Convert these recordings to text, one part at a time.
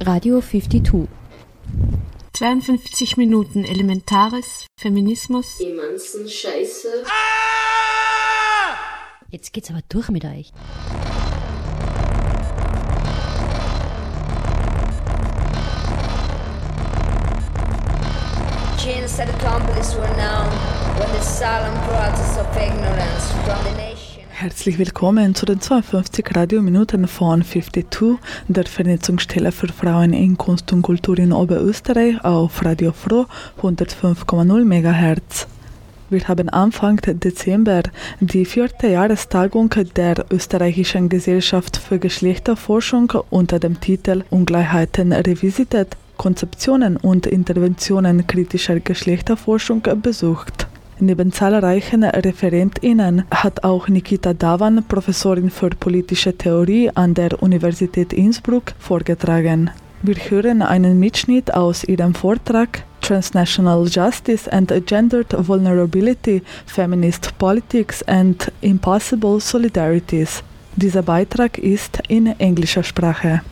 Radio 52. 52 Minuten Elementares, Feminismus. Emanzen Scheiße. Jetzt geht's aber durch mit euch. That accomplice were known when the solemn process of ignorance from the nation. Herzlich willkommen zu den 52 Radiominuten von 52, der Vernetzungsstelle für Frauen in Kunst und Kultur in Oberösterreich auf Radio Froh 105,0 MHz. Wir haben Anfang Dezember die vierte Jahrestagung der Österreichischen Gesellschaft für Geschlechterforschung unter dem Titel Ungleichheiten revisitet, Konzeptionen und Interventionen kritischer Geschlechterforschung besucht. Neben zahlreichen ReferentInnen hat auch Nikita Davan, Professorin für politische Theorie an der Universität Innsbruck, vorgetragen. Wir hören einen Mitschnitt aus ihrem Vortrag Transnational Justice and Gendered Vulnerability, Feminist Politics and Impossible Solidarities. Dieser Beitrag ist in englischer Sprache.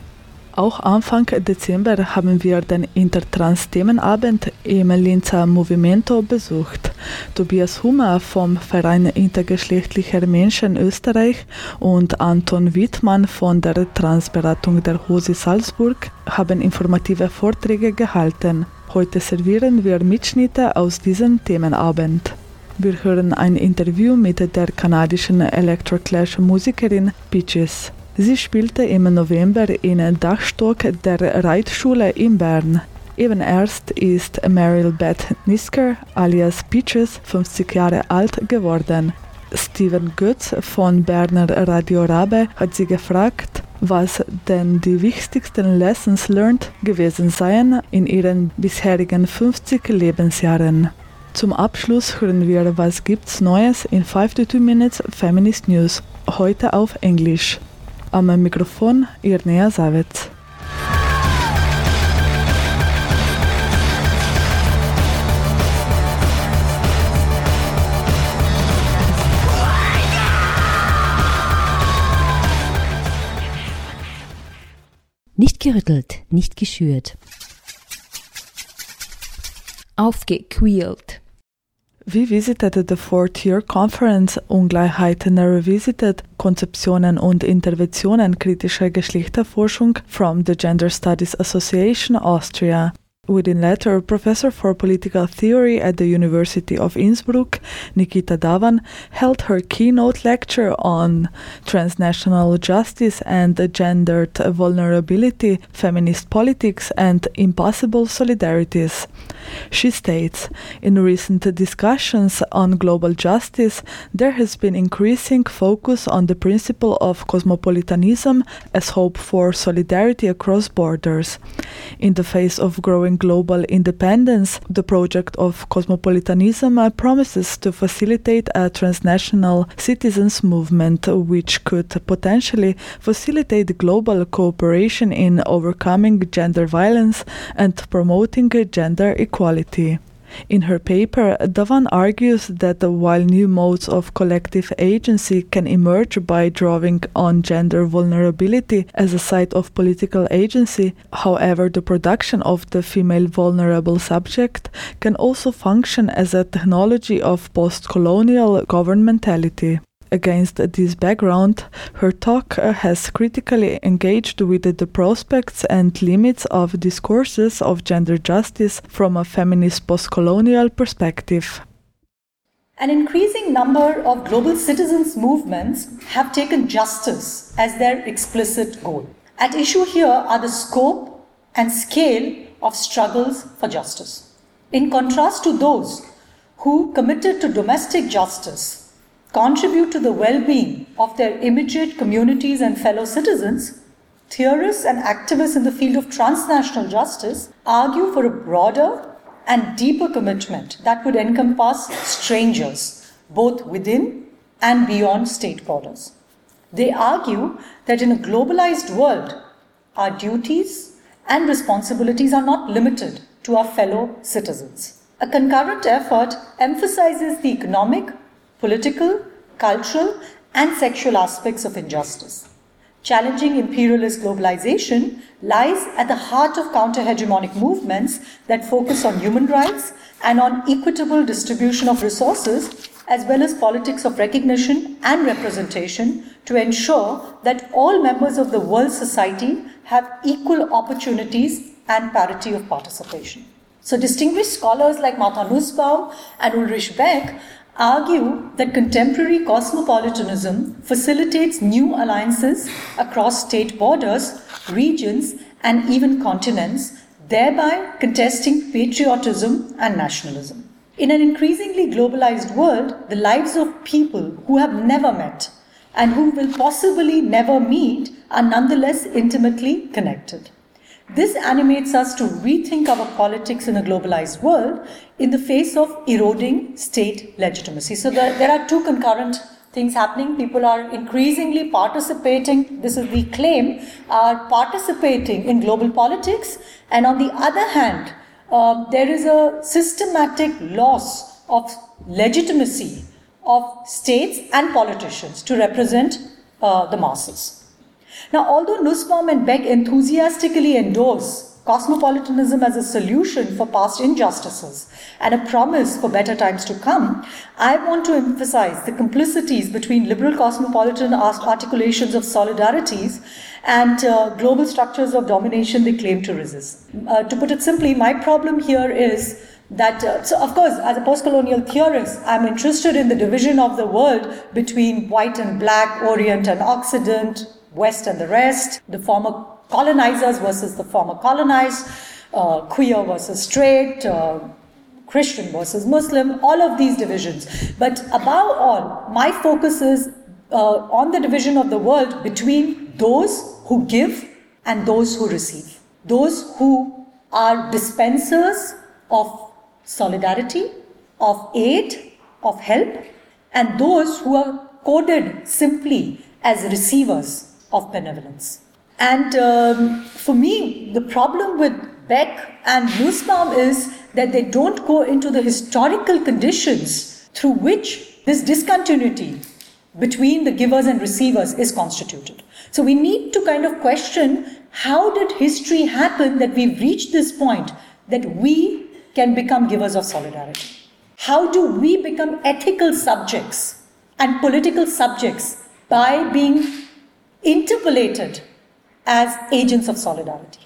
Auch Anfang Dezember haben wir den Intertrans-Themenabend im Linzer Movimento besucht. Tobias Hummer vom Verein Intergeschlechtlicher Menschen Österreich und Anton Wittmann von der Transberatung der Hosi Salzburg haben informative Vorträge gehalten. Heute servieren wir Mitschnitte aus diesem Themenabend. Wir hören ein Interview mit der kanadischen Electroclash-Musikerin Peaches. Sie spielte im November in Dachstock der Reitschule in Bern. Eben erst ist Meryl Beth Nisker alias Peaches 50 Jahre alt geworden. Steven Götz von Berner Radio Rabe hat sie gefragt, was denn die wichtigsten Lessons learned gewesen seien in ihren bisherigen 50 Lebensjahren. Zum Abschluss hören wir, was gibt's Neues in 52 Minutes Feminist News, heute auf Englisch. Am Mikrofon Irnea Savec. Nicht gerüttelt, nicht geschürt. Aufgequält. We visited the fourth-year conference Ungleichheiten Revisited, Konzeptionen und Interventionen kritischer Geschlechterforschung from the Gender Studies Association Austria. Within latter, Professor for Political Theory at the University of Innsbruck, Nikita Davan, held her keynote lecture on transnational justice and gendered vulnerability, feminist politics, and impossible solidarities. She states In recent discussions on global justice, there has been increasing focus on the principle of cosmopolitanism as hope for solidarity across borders. In the face of growing global independence, the project of cosmopolitanism uh, promises to facilitate a transnational citizens movement which could potentially facilitate global cooperation in overcoming gender violence and promoting gender equality. In her paper, Davan argues that while new modes of collective agency can emerge by drawing on gender vulnerability as a site of political agency, however, the production of the female vulnerable subject can also function as a technology of post colonial governmentality. Against this background, her talk uh, has critically engaged with the prospects and limits of discourses of gender justice from a feminist postcolonial perspective. An increasing number of global citizens' movements have taken justice as their explicit goal. At issue here are the scope and scale of struggles for justice. In contrast to those who committed to domestic justice contribute to the well being of their immediate communities and fellow citizens, theorists and activists in the field of transnational justice argue for a broader and deeper commitment that would encompass strangers, both within and beyond state borders. They argue that in a globalized world, our duties and responsibilities are not limited to our fellow citizens. A concurrent effort emphasizes the economic, political, cultural, and sexual aspects of injustice. challenging imperialist globalization, lies at the heart of counter hegemonic movements that focus on human rights and on equitable distribution of resources, as well as politics of recognition and representation to ensure that all members of the world society have equal opportunities and parity of participation. So, distinguished scholars like Martha Nussbaum and Ulrich Beck argue that contemporary cosmopolitanism facilitates new alliances across state borders, regions, and even continents, thereby contesting patriotism and nationalism. In an increasingly globalized world, the lives of people who have never met and who will possibly never meet are nonetheless intimately connected. This animates us to rethink our politics in a globalized world in the face of eroding state legitimacy. So there, there are two concurrent things happening. People are increasingly participating, this is the claim, are participating in global politics. And on the other hand, uh, there is a systematic loss of legitimacy of states and politicians to represent uh, the masses. Now, although Nussbaum and Beck enthusiastically endorse cosmopolitanism as a solution for past injustices and a promise for better times to come, I want to emphasize the complicities between liberal cosmopolitan articulations of solidarities and uh, global structures of domination they claim to resist. Uh, to put it simply, my problem here is that, uh, so of course, as a post colonial theorist, I'm interested in the division of the world between white and black, Orient and Occident, West and the rest, the former colonizers versus the former colonized, uh, queer versus straight, uh, Christian versus Muslim, all of these divisions. But above all, my focus is uh, on the division of the world between those who give and those who receive. Those who are dispensers of solidarity, of aid, of help, and those who are coded simply as receivers of benevolence. And um, for me, the problem with Beck and Nussbaum is that they don't go into the historical conditions through which this discontinuity between the givers and receivers is constituted. So we need to kind of question how did history happen that we've reached this point that we can become givers of solidarity? How do we become ethical subjects and political subjects by being interpolated as agents of solidarity?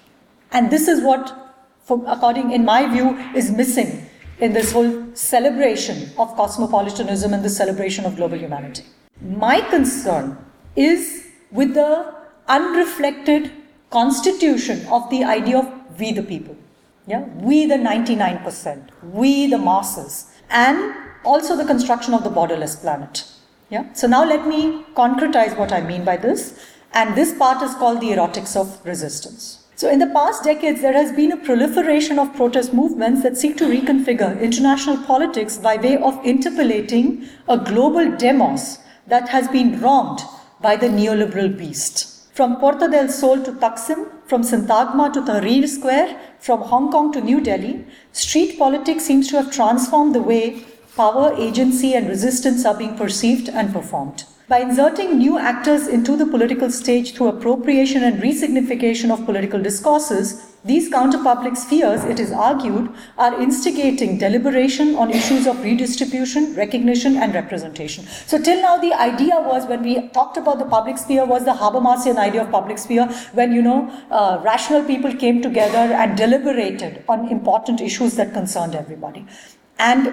And this is what, for, according in my view, is missing in this whole celebration of cosmopolitanism and the celebration of global humanity. My concern is with the unreflected constitution of the idea of we the people. Yeah? We the 99%, we the masses, and also the construction of the borderless planet. Yeah? So now let me concretize what I mean by this. And this part is called the erotics of resistance. So, in the past decades, there has been a proliferation of protest movements that seek to reconfigure international politics by way of interpolating a global demos that has been wronged by the neoliberal beast. From Puerto del Sol to Taksim, from Sintagma to Tahrir Square, from Hong Kong to New Delhi, street politics seems to have transformed the way power, agency, and resistance are being perceived and performed. By inserting new actors into the political stage through appropriation and resignification of political discourses, these counterpublic spheres, it is argued, are instigating deliberation on issues of redistribution, recognition, and representation. So, till now, the idea was when we talked about the public sphere, was the Habermasian idea of public sphere, when you know uh, rational people came together and deliberated on important issues that concerned everybody. And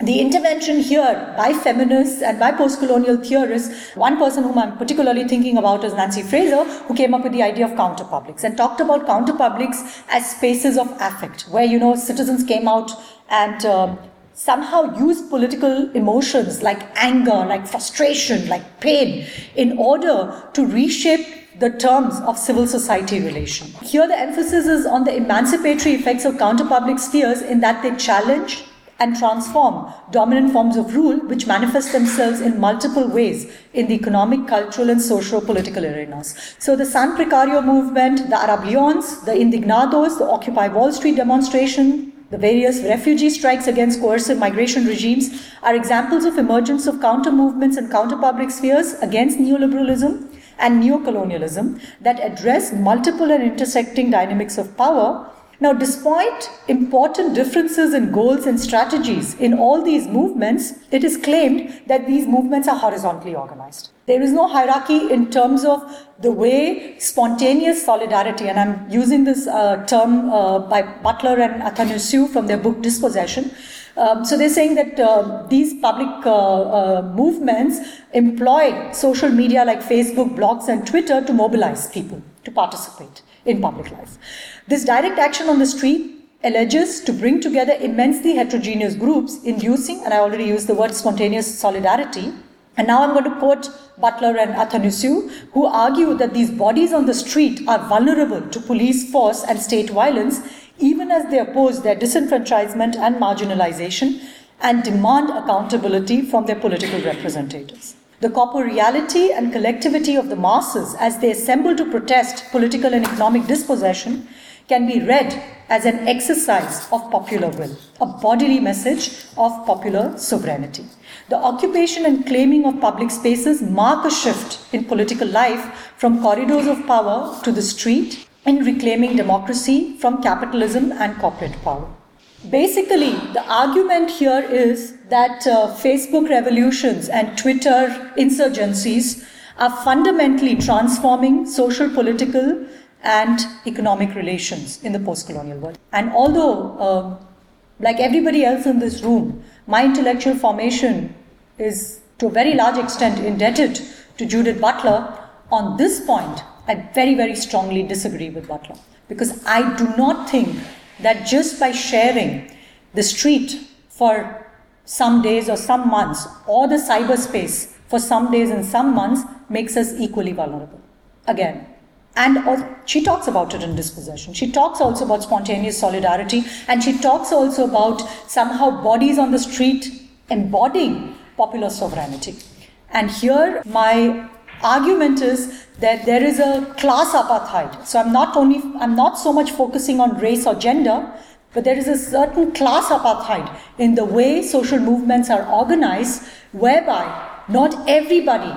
the intervention here by feminists and by post-colonial theorists, one person whom I'm particularly thinking about is Nancy Fraser, who came up with the idea of counterpublics and talked about counterpublics as spaces of affect, where you know citizens came out and um, somehow used political emotions like anger, like frustration, like pain, in order to reshape the terms of civil society relation. Here, the emphasis is on the emancipatory effects of counterpublic spheres in that they challenge and transform dominant forms of rule which manifest themselves in multiple ways in the economic, cultural, and socio political arenas. So, the San Precario movement, the Arab Leons, the Indignados, the Occupy Wall Street demonstration, the various refugee strikes against coercive migration regimes are examples of emergence of counter movements and counter public spheres against neoliberalism and neocolonialism that address multiple and intersecting dynamics of power. Now, despite important differences in goals and strategies in all these movements, it is claimed that these movements are horizontally organized. There is no hierarchy in terms of the way spontaneous solidarity, and I'm using this uh, term uh, by Butler and Athanasiou from their book Dispossession. Um, so they're saying that uh, these public uh, uh, movements employ social media like Facebook, blogs, and Twitter to mobilize people to participate in public life. This direct action on the street alleges to bring together immensely heterogeneous groups, inducing, and I already used the word spontaneous solidarity. And now I'm going to quote Butler and Athanasiou, who argue that these bodies on the street are vulnerable to police force and state violence, even as they oppose their disenfranchisement and marginalization and demand accountability from their political representatives. The corporeality and collectivity of the masses as they assemble to protest political and economic dispossession can be read as an exercise of popular will, a bodily message of popular sovereignty. The occupation and claiming of public spaces mark a shift in political life from corridors of power to the street in reclaiming democracy from capitalism and corporate power. Basically, the argument here is that uh, Facebook revolutions and Twitter insurgencies are fundamentally transforming social, political, and economic relations in the post colonial world. And although, uh, like everybody else in this room, my intellectual formation is to a very large extent indebted to Judith Butler, on this point, I very, very strongly disagree with Butler. Because I do not think that just by sharing the street for some days or some months, or the cyberspace for some days and some months, makes us equally vulnerable. Again, and she talks about it in dispossession. She talks also about spontaneous solidarity, and she talks also about somehow bodies on the street embodying popular sovereignty. And here, my argument is that there is a class apartheid. So I'm not only I'm not so much focusing on race or gender, but there is a certain class apartheid in the way social movements are organized, whereby not everybody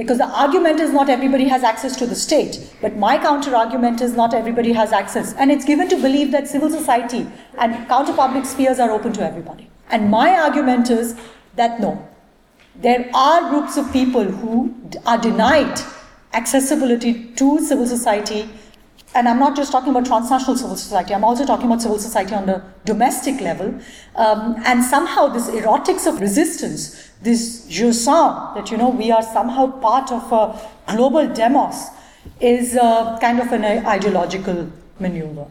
because the argument is not everybody has access to the state, but my counter argument is not everybody has access. And it's given to believe that civil society and counter public spheres are open to everybody. And my argument is that no, there are groups of people who are denied accessibility to civil society. And I'm not just talking about transnational civil society, I'm also talking about civil society on the domestic level. Um, and somehow, this erotics of resistance this je sens that you know we are somehow part of a global demos is a kind of an ideological maneuver.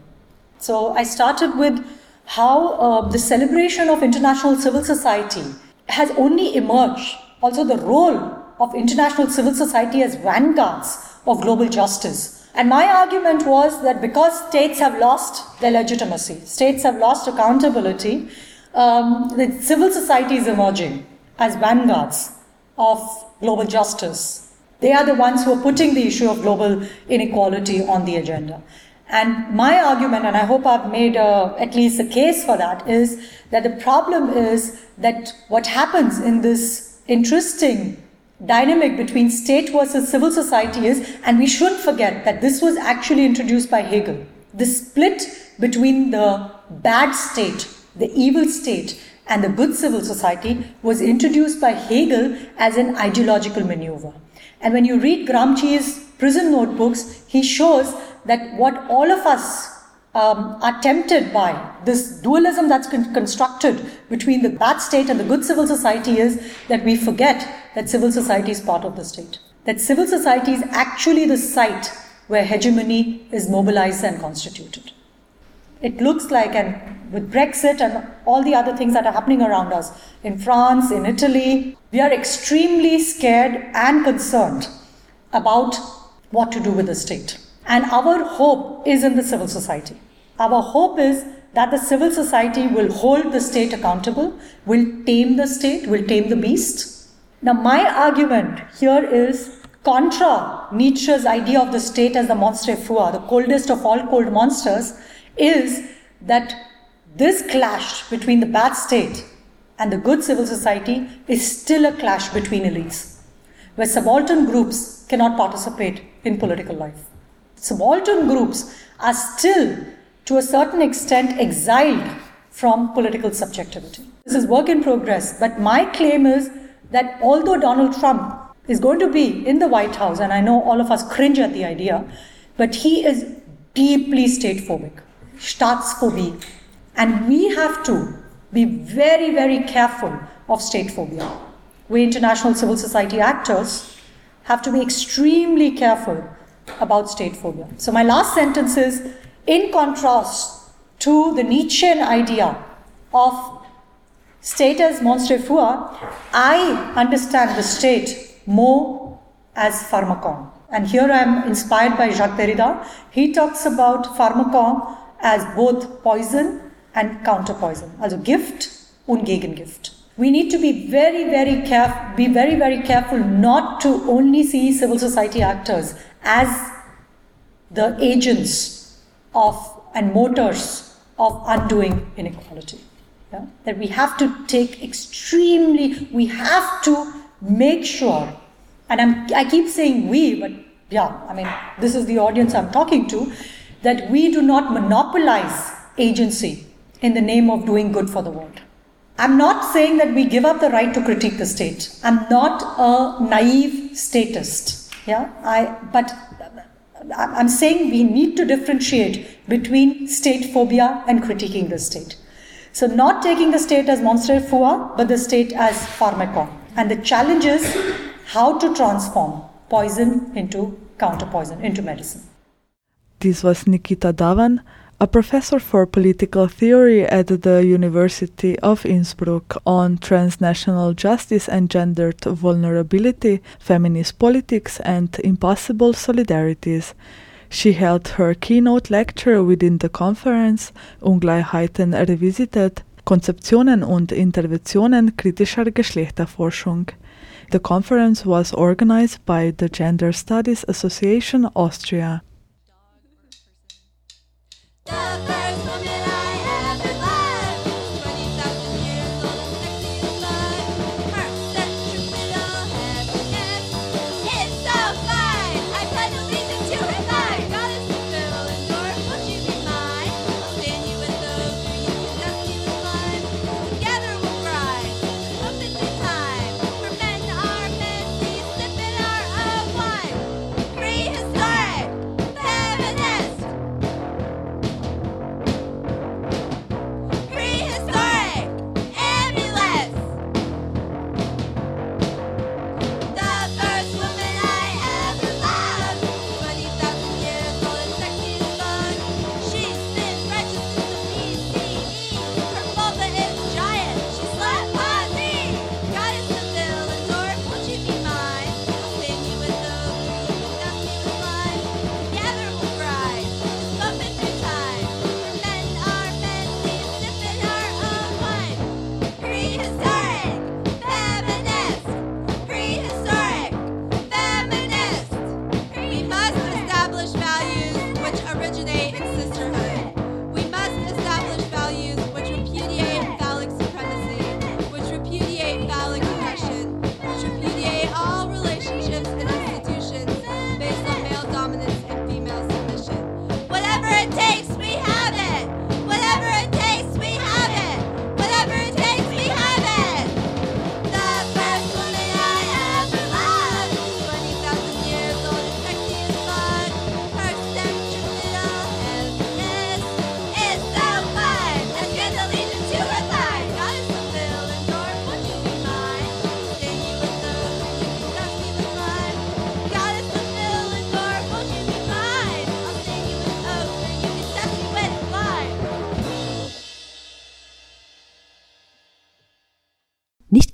So I started with how uh, the celebration of international civil society has only emerged. Also, the role of international civil society as vanguards of global justice. And my argument was that because states have lost their legitimacy, states have lost accountability, um, the civil society is emerging as vanguards of global justice. They are the ones who are putting the issue of global inequality on the agenda. And my argument, and I hope I've made a, at least a case for that, is that the problem is that what happens in this interesting dynamic between state versus civil society is, and we shouldn't forget that this was actually introduced by Hegel. The split between the bad state, the evil state, and the good civil society was introduced by Hegel as an ideological maneuver. And when you read Gramsci's prison notebooks, he shows that what all of us um, are tempted by, this dualism that's con- constructed between the bad state and the good civil society, is that we forget that civil society is part of the state. That civil society is actually the site where hegemony is mobilized and constituted. It looks like, and with Brexit and all the other things that are happening around us in France, in Italy, we are extremely scared and concerned about what to do with the state. And our hope is in the civil society. Our hope is that the civil society will hold the state accountable, will tame the state, will tame the beast. Now, my argument here is contra Nietzsche's idea of the state as the monster froid, the coldest of all cold monsters is that this clash between the bad state and the good civil society is still a clash between elites. where subaltern groups cannot participate in political life. Subaltern groups are still, to a certain extent, exiled from political subjectivity. This is work in progress, but my claim is that although Donald Trump is going to be in the White House, and I know all of us cringe at the idea, but he is deeply state phobic, and we have to be very, very careful of state phobia. We international civil society actors have to be extremely careful about state phobia. So, my last sentence is in contrast to the Nietzschean idea of state as monstre foi, I understand the state more as pharmacon. And here I am inspired by Jacques Derrida. He talks about pharmacon as both poison and counter poison, also Gift und Gegengift. We need to be very, very careful, be very, very careful not to only see civil society actors as the agents of and motors of undoing inequality. Yeah? That we have to take extremely, we have to make sure, and I'm, I keep saying we, but yeah, I mean, this is the audience I'm talking to, that we do not monopolize agency in the name of doing good for the world. I'm not saying that we give up the right to critique the state. I'm not a naive statist. Yeah, I, but I'm saying we need to differentiate between state phobia and critiquing the state. So, not taking the state as monster foi, but the state as pharmacon. And the challenge is how to transform poison into counterpoison, into medicine. This was Nikita Davan, a professor for political theory at the University of Innsbruck on transnational justice and gendered vulnerability, feminist politics, and impossible solidarities. She held her keynote lecture within the conference Ungleichheiten revisited, Konzeptionen und Interventionen kritischer Geschlechterforschung. The conference was organized by the Gender Studies Association Austria. The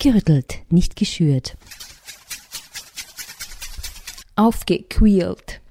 gerüttelt, nicht geschürt. Aufgequält.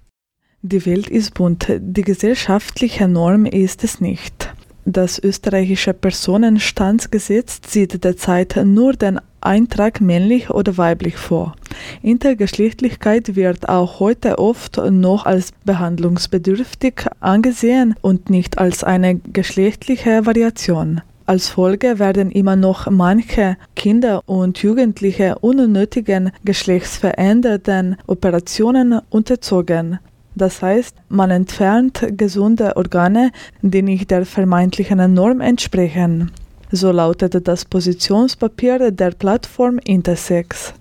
Die Welt ist bunt, die gesellschaftliche Norm ist es nicht. Das österreichische Personenstandsgesetz sieht derzeit nur den Eintrag männlich oder weiblich vor. Intergeschlechtlichkeit wird auch heute oft noch als behandlungsbedürftig angesehen und nicht als eine geschlechtliche Variation. Als Folge werden immer noch manche Kinder und Jugendliche unnötigen geschlechtsverändernden Operationen unterzogen. Das heißt, man entfernt gesunde Organe, die nicht der vermeintlichen Norm entsprechen. So lautet das Positionspapier der Plattform Intersex.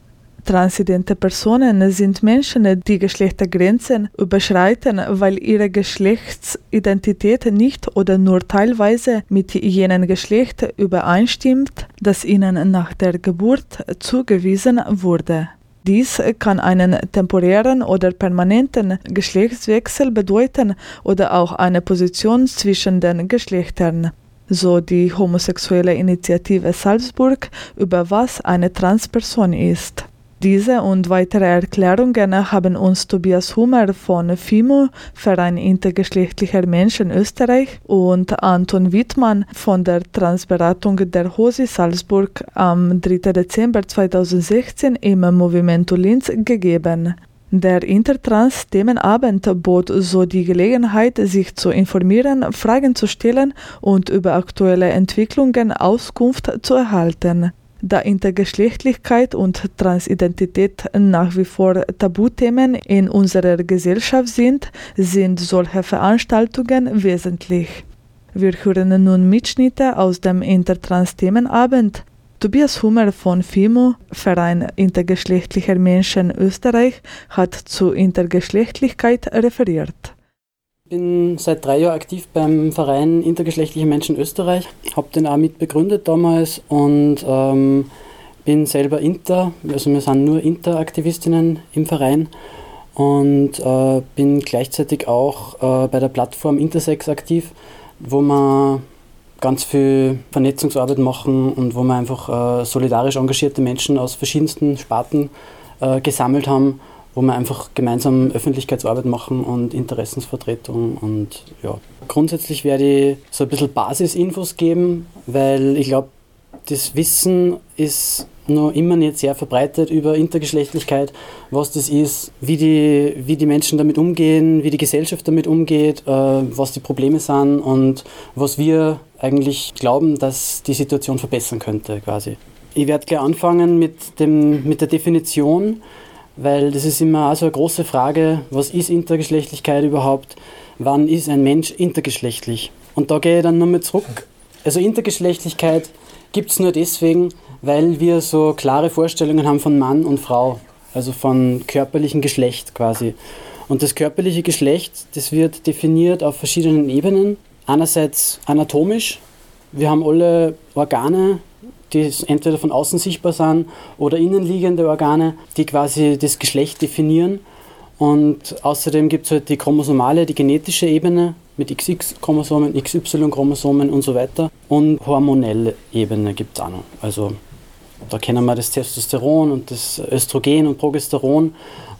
Transidente Personen sind Menschen, die Geschlechtergrenzen überschreiten, weil ihre Geschlechtsidentität nicht oder nur teilweise mit jenem Geschlecht übereinstimmt, das ihnen nach der Geburt zugewiesen wurde. Dies kann einen temporären oder permanenten Geschlechtswechsel bedeuten oder auch eine Position zwischen den Geschlechtern. So die homosexuelle Initiative Salzburg, über was eine Transperson ist. Diese und weitere Erklärungen haben uns Tobias Hummer von FIMO, Verein intergeschlechtlicher Menschen Österreich, und Anton Wittmann von der Transberatung der HOSI Salzburg am 3. Dezember 2016 im Movimento Linz gegeben. Der Intertrans-Themenabend bot so die Gelegenheit, sich zu informieren, Fragen zu stellen und über aktuelle Entwicklungen Auskunft zu erhalten. Da Intergeschlechtlichkeit und Transidentität nach wie vor Tabuthemen in unserer Gesellschaft sind, sind solche Veranstaltungen wesentlich. Wir hören nun Mitschnitte aus dem Intertrans-Themenabend. Tobias Hummer von FIMO, Verein intergeschlechtlicher Menschen Österreich, hat zu Intergeschlechtlichkeit referiert. Ich bin seit drei Jahren aktiv beim Verein Intergeschlechtliche Menschen Österreich, habe den auch mit begründet damals und ähm, bin selber Inter, also wir sind nur Interaktivistinnen im Verein und äh, bin gleichzeitig auch äh, bei der Plattform Intersex aktiv, wo wir ganz viel Vernetzungsarbeit machen und wo wir einfach äh, solidarisch engagierte Menschen aus verschiedensten Sparten äh, gesammelt haben wo wir einfach gemeinsam Öffentlichkeitsarbeit machen und Interessensvertretung und ja. Grundsätzlich werde ich so ein bisschen Basisinfos geben, weil ich glaube, das Wissen ist noch immer nicht sehr verbreitet über Intergeschlechtlichkeit, was das ist, wie die, wie die Menschen damit umgehen, wie die Gesellschaft damit umgeht, äh, was die Probleme sind und was wir eigentlich glauben, dass die Situation verbessern könnte quasi. Ich werde gleich anfangen mit, dem, mit der Definition weil das ist immer auch so eine große Frage, was ist Intergeschlechtlichkeit überhaupt? Wann ist ein Mensch intergeschlechtlich? Und da gehe ich dann nochmal zurück. Also Intergeschlechtlichkeit gibt es nur deswegen, weil wir so klare Vorstellungen haben von Mann und Frau, also von körperlichem Geschlecht quasi. Und das körperliche Geschlecht, das wird definiert auf verschiedenen Ebenen. Einerseits anatomisch, wir haben alle Organe, die entweder von außen sichtbar sind oder innenliegende Organe, die quasi das Geschlecht definieren. Und außerdem gibt es halt die chromosomale, die genetische Ebene mit XX-Chromosomen, XY-Chromosomen und so weiter. Und hormonelle Ebene gibt es auch noch. Also da kennen wir das Testosteron und das Östrogen und Progesteron.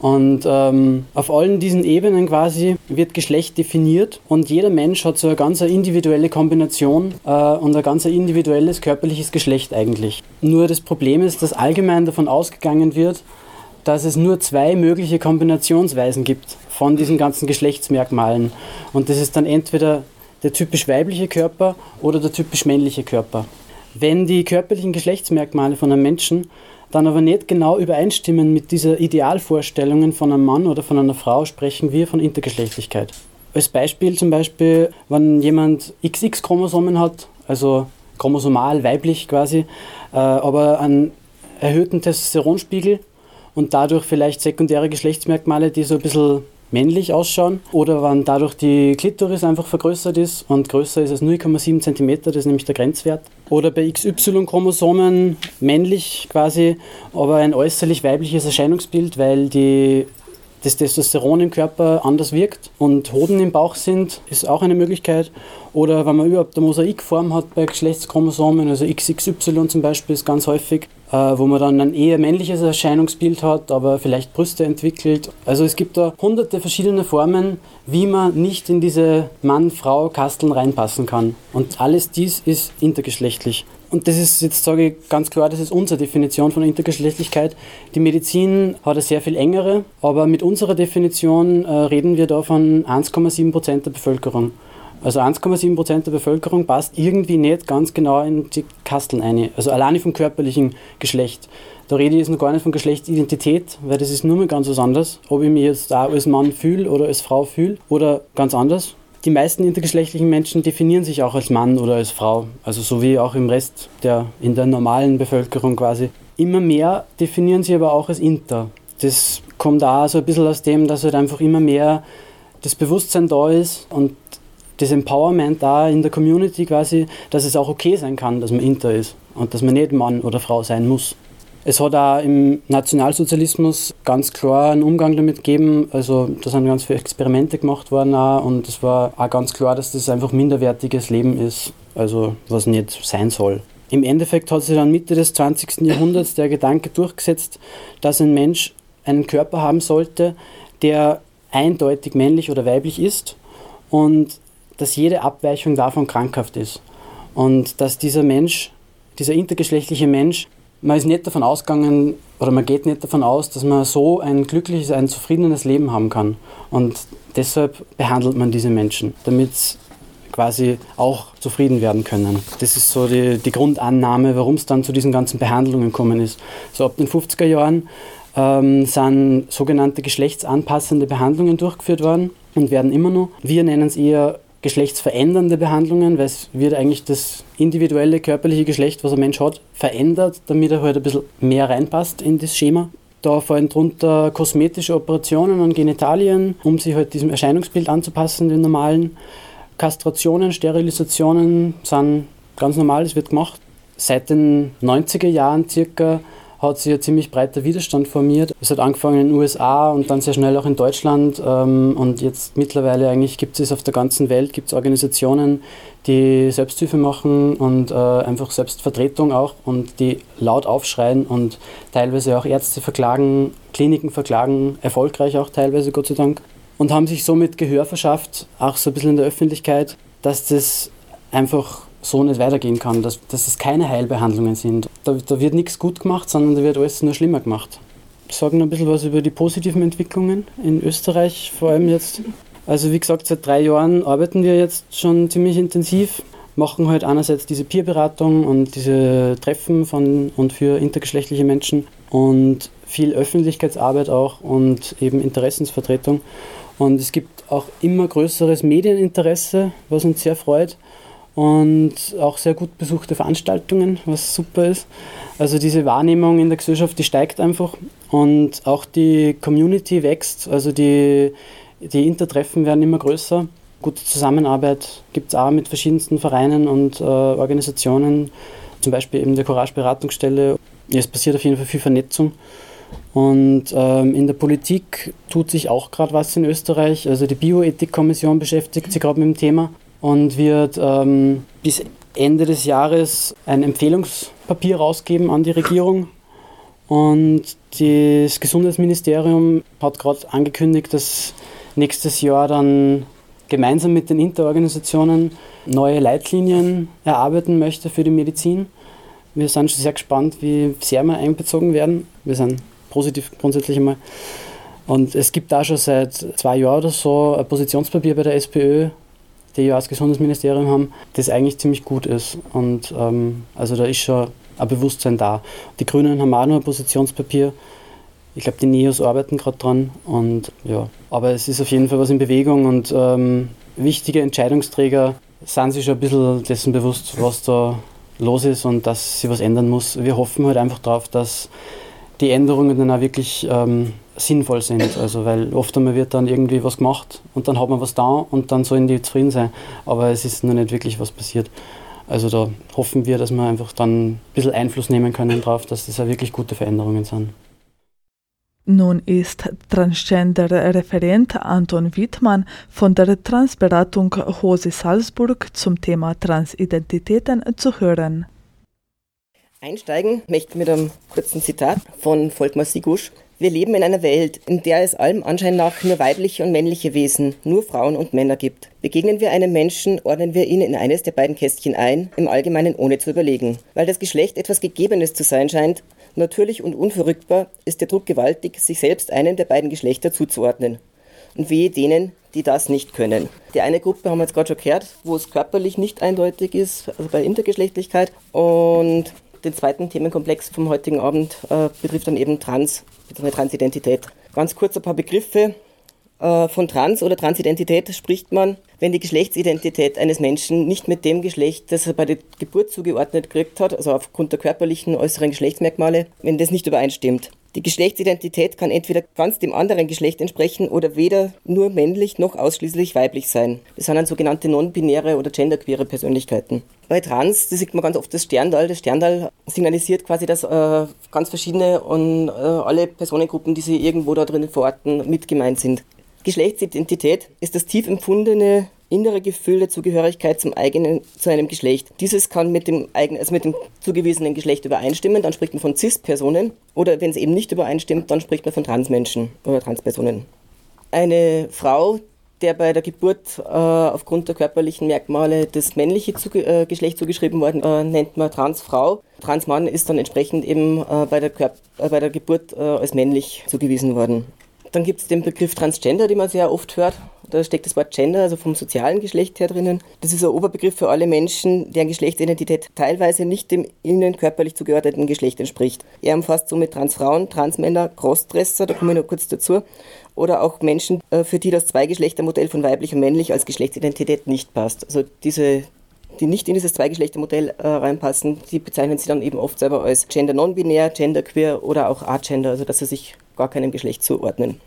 Und ähm, auf allen diesen Ebenen quasi wird Geschlecht definiert und jeder Mensch hat so eine ganz individuelle Kombination äh, und ein ganz individuelles körperliches Geschlecht eigentlich. Nur das Problem ist, dass allgemein davon ausgegangen wird, dass es nur zwei mögliche Kombinationsweisen gibt von diesen ganzen Geschlechtsmerkmalen. Und das ist dann entweder der typisch weibliche Körper oder der typisch männliche Körper. Wenn die körperlichen Geschlechtsmerkmale von einem Menschen dann aber nicht genau übereinstimmen mit dieser Idealvorstellungen von einem Mann oder von einer Frau, sprechen wir von Intergeschlechtlichkeit. Als Beispiel zum Beispiel, wenn jemand XX-Chromosomen hat, also chromosomal weiblich quasi, äh, aber einen erhöhten Testosteronspiegel und dadurch vielleicht sekundäre Geschlechtsmerkmale, die so ein bisschen männlich ausschauen oder wenn dadurch die Klitoris einfach vergrößert ist und größer ist als 0,7 cm, das ist nämlich der Grenzwert. Oder bei XY-Chromosomen männlich quasi, aber ein äußerlich weibliches Erscheinungsbild, weil die das Testosteron im Körper anders wirkt und Hoden im Bauch sind, ist auch eine Möglichkeit. Oder wenn man überhaupt eine Mosaikform hat bei Geschlechtschromosomen, also XXY zum Beispiel ist ganz häufig, wo man dann ein eher männliches Erscheinungsbild hat, aber vielleicht Brüste entwickelt. Also es gibt da hunderte verschiedene Formen, wie man nicht in diese Mann-Frau-Kasteln reinpassen kann. Und alles dies ist intergeschlechtlich. Und das ist, jetzt sage ich ganz klar, das ist unsere Definition von Intergeschlechtlichkeit. Die Medizin hat eine sehr viel engere, aber mit unserer Definition äh, reden wir da von 1,7 Prozent der Bevölkerung. Also 1,7 Prozent der Bevölkerung passt irgendwie nicht ganz genau in die Kasteln ein. Also alleine vom körperlichen Geschlecht. Da rede ich jetzt noch gar nicht von Geschlechtsidentität, weil das ist nur mal ganz was anderes. Ob ich mich jetzt auch als Mann fühle oder als Frau fühle oder ganz anders. Die meisten intergeschlechtlichen Menschen definieren sich auch als Mann oder als Frau. Also so wie auch im Rest der, in der normalen Bevölkerung quasi. Immer mehr definieren sie aber auch als Inter. Das kommt auch so ein bisschen aus dem, dass halt einfach immer mehr das Bewusstsein da ist und das Empowerment da in der Community quasi, dass es auch okay sein kann, dass man Inter ist und dass man nicht Mann oder Frau sein muss. Es hat auch im Nationalsozialismus ganz klar einen Umgang damit gegeben. Also da sind ganz viele Experimente gemacht worden auch, und es war auch ganz klar, dass das einfach minderwertiges Leben ist, also was nicht sein soll. Im Endeffekt hat sich dann Mitte des 20. Jahrhunderts der Gedanke durchgesetzt, dass ein Mensch einen Körper haben sollte, der eindeutig männlich oder weiblich ist und dass jede Abweichung davon krankhaft ist. Und dass dieser Mensch, dieser intergeschlechtliche Mensch, man ist nicht davon ausgegangen oder man geht nicht davon aus, dass man so ein glückliches, ein zufriedenes Leben haben kann. Und deshalb behandelt man diese Menschen, damit quasi auch zufrieden werden können. Das ist so die, die Grundannahme, warum es dann zu diesen ganzen Behandlungen gekommen ist. So ab den 50er Jahren ähm, sind sogenannte geschlechtsanpassende Behandlungen durchgeführt worden und werden immer noch. Wir nennen es eher geschlechtsverändernde Behandlungen, weil es wird eigentlich das individuelle körperliche Geschlecht, was ein Mensch hat, verändert, damit er halt ein bisschen mehr reinpasst in das Schema. Da fallen drunter kosmetische Operationen an Genitalien, um sich halt diesem Erscheinungsbild anzupassen, dem normalen. Kastrationen, Sterilisationen sind ganz normal, das wird gemacht. Seit den 90er Jahren circa hat sich ein ziemlich breiter Widerstand formiert. Es hat angefangen in den USA und dann sehr schnell auch in Deutschland. ähm, Und jetzt mittlerweile eigentlich gibt es auf der ganzen Welt gibt's Organisationen, die Selbsthilfe machen und äh, einfach Selbstvertretung auch und die laut aufschreien und teilweise auch Ärzte verklagen, Kliniken verklagen, erfolgreich auch teilweise, Gott sei Dank. Und haben sich somit Gehör verschafft, auch so ein bisschen in der Öffentlichkeit, dass das einfach so nicht weitergehen kann, dass, dass es keine Heilbehandlungen sind. Da, da wird nichts gut gemacht, sondern da wird alles nur schlimmer gemacht. Ich sage noch ein bisschen was über die positiven Entwicklungen in Österreich, vor allem jetzt. Also wie gesagt, seit drei Jahren arbeiten wir jetzt schon ziemlich intensiv, machen halt einerseits diese Peerberatung und diese Treffen von und für intergeschlechtliche Menschen und viel Öffentlichkeitsarbeit auch und eben Interessensvertretung. Und es gibt auch immer größeres Medieninteresse, was uns sehr freut und auch sehr gut besuchte Veranstaltungen, was super ist. Also diese Wahrnehmung in der Gesellschaft, die steigt einfach und auch die Community wächst, also die, die Intertreffen werden immer größer. Gute Zusammenarbeit gibt es auch mit verschiedensten Vereinen und äh, Organisationen, zum Beispiel eben der Courage Beratungsstelle. Es passiert auf jeden Fall viel Vernetzung. Und ähm, in der Politik tut sich auch gerade was in Österreich. Also die Bioethikkommission beschäftigt sich gerade mit dem Thema und wird ähm, bis Ende des Jahres ein Empfehlungspapier rausgeben an die Regierung. Und das Gesundheitsministerium hat gerade angekündigt, dass nächstes Jahr dann gemeinsam mit den Interorganisationen neue Leitlinien erarbeiten möchte für die Medizin. Wir sind schon sehr gespannt, wie sehr wir einbezogen werden. Wir sind positiv grundsätzlich einmal. Und es gibt da schon seit zwei Jahren oder so ein Positionspapier bei der SPÖ, die ja das Gesundheitsministerium haben, das eigentlich ziemlich gut ist. Und ähm, also da ist schon ein Bewusstsein da. Die Grünen haben auch noch ein Positionspapier. Ich glaube, die NEOS arbeiten gerade dran. Und ja, aber es ist auf jeden Fall was in Bewegung und ähm, wichtige Entscheidungsträger sind sich schon ein bisschen dessen bewusst, was da los ist und dass sich was ändern muss. Wir hoffen halt einfach darauf, dass die Änderungen dann auch wirklich ähm, sinnvoll sind. Also, weil oft einmal wird dann irgendwie was gemacht und dann hat man was da und dann sollen die zufrieden sein. Aber es ist noch nicht wirklich was passiert. Also da hoffen wir, dass wir einfach dann ein bisschen Einfluss nehmen können darauf, dass das auch wirklich gute Veränderungen sind. Nun ist Transgender-Referent Anton Wittmann von der Transberatung Hose Salzburg zum Thema Transidentitäten zu hören. Einsteigen möchte ich mit einem kurzen Zitat von Volkmar Sigusch. Wir leben in einer Welt, in der es allem Anschein nach nur weibliche und männliche Wesen, nur Frauen und Männer gibt. Begegnen wir einem Menschen, ordnen wir ihn in eines der beiden Kästchen ein, im Allgemeinen ohne zu überlegen. Weil das Geschlecht etwas Gegebenes zu sein scheint, natürlich und unverrückbar, ist der Druck gewaltig, sich selbst einem der beiden Geschlechter zuzuordnen. und wehe denen, die das nicht können. Die eine Gruppe haben wir jetzt gerade schon gehört, wo es körperlich nicht eindeutig ist, also bei Intergeschlechtlichkeit. Und den zweiten Themenkomplex vom heutigen Abend äh, betrifft dann eben Trans, bzw. Transidentität. Ganz kurz ein paar Begriffe. Äh, von Trans oder Transidentität spricht man, wenn die Geschlechtsidentität eines Menschen nicht mit dem Geschlecht, das er bei der Geburt zugeordnet gekriegt hat, also aufgrund der körperlichen äußeren Geschlechtsmerkmale, wenn das nicht übereinstimmt. Die Geschlechtsidentität kann entweder ganz dem anderen Geschlecht entsprechen oder weder nur männlich noch ausschließlich weiblich sein. Das sind dann sogenannte non-binäre oder genderqueere Persönlichkeiten. Bei Trans, da sieht man ganz oft das Sterndal. Das Sterndal signalisiert quasi, dass äh, ganz verschiedene und äh, alle Personengruppen, die sie irgendwo da drinnen verorten, mit gemeint sind. Geschlechtsidentität ist das tief empfundene innere Gefühl der Zugehörigkeit zum eigenen, zu einem Geschlecht. Dieses kann mit dem eigenen, also mit dem zugewiesenen Geschlecht übereinstimmen, dann spricht man von Cis-Personen. Oder wenn es eben nicht übereinstimmt, dann spricht man von Transmenschen oder Transpersonen. Eine Frau, der bei der Geburt äh, aufgrund der körperlichen Merkmale das männliche Zuge äh, Geschlecht zugeschrieben worden, äh, nennt man Transfrau. Transmann ist dann entsprechend eben äh, bei, der Körp äh, bei der Geburt äh, als männlich zugewiesen worden. Dann gibt es den Begriff Transgender, den man sehr oft hört. Da steckt das Wort Gender, also vom sozialen Geschlecht her drinnen. Das ist ein Oberbegriff für alle Menschen, deren Geschlechtsidentität teilweise nicht dem ihnen körperlich zugeordneten Geschlecht entspricht. Er umfasst somit Transfrauen, Transmänner, Crossdresser, da komme ich noch kurz dazu, oder auch Menschen, äh, für die das Zweigeschlechtermodell von weiblich und männlich als Geschlechtsidentität nicht passt. Also diese die nicht in dieses Zweigeschlechtermodell äh, reinpassen, die bezeichnen sie dann eben oft selber als Gender non-binär, Genderqueer oder auch Agender, also dass sie sich gar keinem Geschlecht zuordnen.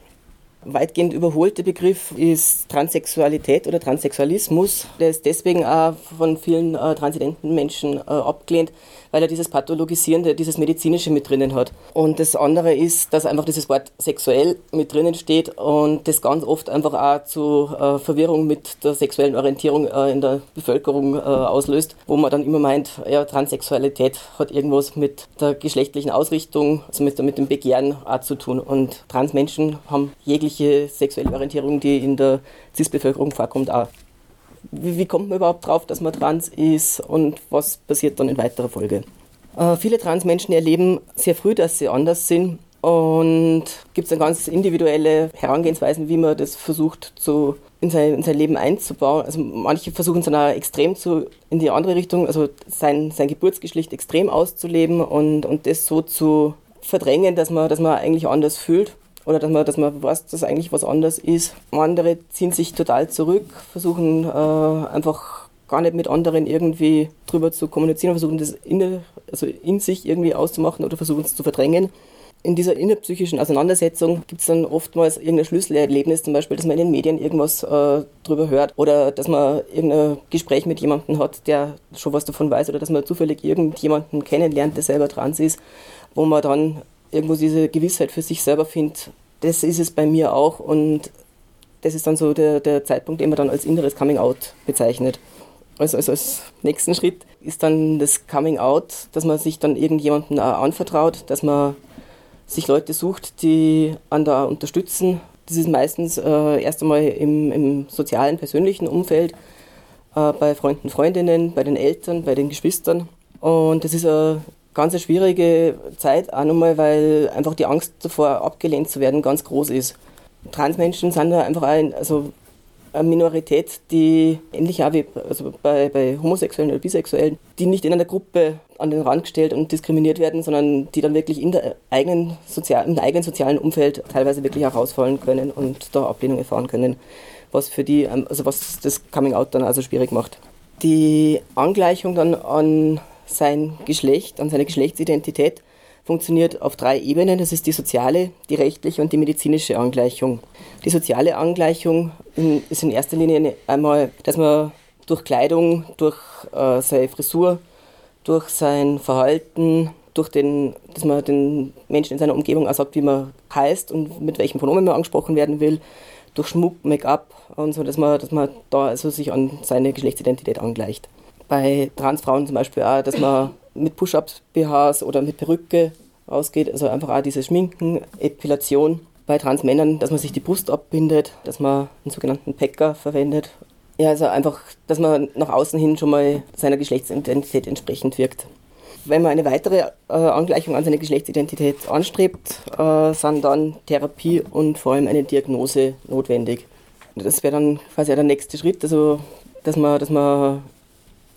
Weitgehend überholte Begriff ist Transsexualität oder Transsexualismus. Der ist deswegen auch von vielen äh, transidenten Menschen äh, abgelehnt, weil er dieses Pathologisierende, dieses Medizinische mit drinnen hat. Und das andere ist, dass einfach dieses Wort sexuell mit drinnen steht und das ganz oft einfach auch zu äh, Verwirrung mit der sexuellen Orientierung äh, in der Bevölkerung äh, auslöst, wo man dann immer meint, ja, Transsexualität hat irgendwas mit der geschlechtlichen Ausrichtung, also mit, mit dem Begehren auch zu tun. Und Transmenschen haben jegliche sexuelle Orientierung, die in der CIS-Bevölkerung vorkommt, auch. Wie, wie, kommt man überhaupt drauf, dass man trans ist und was passiert dann in weiterer Folge? Äh, viele Transmenschen erleben sehr früh, dass sie anders sind und gibt es dann ganz individuelle Herangehensweisen, wie man das versucht zu, in, sein, in sein Leben einzubauen. Also manche versuchen es dann auch extrem zu, in die andere Richtung, also sein, sein Geburtsgeschlecht extrem auszuleben und, und das so zu verdrängen, dass man, dass man eigentlich anders fühlt oder dass man, dass man weiß, dass eigentlich was anders ist. Andere ziehen sich total zurück, versuchen äh, einfach gar nicht mit anderen irgendwie drüber zu kommunizieren, versuchen das in, also in sich irgendwie auszumachen oder versuchen es zu verdrängen. In dieser innerpsychischen Auseinandersetzung gibt es dann oftmals irgendein Schlüsselerlebnis, zum Beispiel, dass man in den Medien irgendwas äh, drüber hört oder dass man irgendein Gespräch mit jemandem hat, der schon was davon weiß oder dass man zufällig irgendjemanden kennenlernt, der selber trans ist, wo man dann irgendwo diese Gewissheit für sich selber findet, das ist es bei mir auch und das ist dann so der, der Zeitpunkt, den man dann als inneres Coming Out bezeichnet. Also, also als nächsten Schritt ist dann das Coming Out, dass man sich dann irgendjemandem anvertraut, dass man sich Leute sucht, die einen da unterstützen. Das ist meistens äh, erst einmal im, im sozialen, persönlichen Umfeld, äh, bei Freunden, Freundinnen, bei den Eltern, bei den Geschwistern. Und das ist eine ganz eine schwierige Zeit, auch nochmal, weil einfach die Angst davor, abgelehnt zu werden, ganz groß ist. Transmenschen sind da einfach ein, also eine Minorität, die ähnlich auch wie also bei, bei Homosexuellen oder Bisexuellen, die nicht in einer Gruppe an den Rand gestellt und diskriminiert werden, sondern die dann wirklich in der eigenen sozial, im eigenen sozialen Umfeld teilweise wirklich herausfallen können und da Ablehnung erfahren können, was für die, also was das Coming Out dann also schwierig macht. Die Angleichung dann an sein Geschlecht, an seine Geschlechtsidentität funktioniert auf drei Ebenen. Das ist die soziale, die rechtliche und die medizinische Angleichung. Die soziale Angleichung ist in erster Linie einmal, dass man durch Kleidung, durch äh, seine Frisur, durch sein Verhalten, durch den, dass man den Menschen in seiner Umgebung auch sagt, wie man heißt und mit welchem Pronomen man angesprochen werden will, durch Schmuck, Make-up und so, dass man, dass man da also sich an seine Geschlechtsidentität angleicht. Bei Transfrauen zum Beispiel auch, dass man mit Push-Ups-BHs oder mit Perücke rausgeht, also einfach auch dieses Schminken, Epilation. Bei Transmännern, dass man sich die Brust abbindet, dass man einen sogenannten Pecker verwendet. Ja, also einfach, dass man nach außen hin schon mal seiner Geschlechtsidentität entsprechend wirkt. wenn man eine weitere äh, Angleichung an seine Geschlechtsidentität anstrebt, äh, sind dann Therapie und vor allem eine Diagnose notwendig. Das wäre dann quasi der nächste Schritt, also dass man, dass man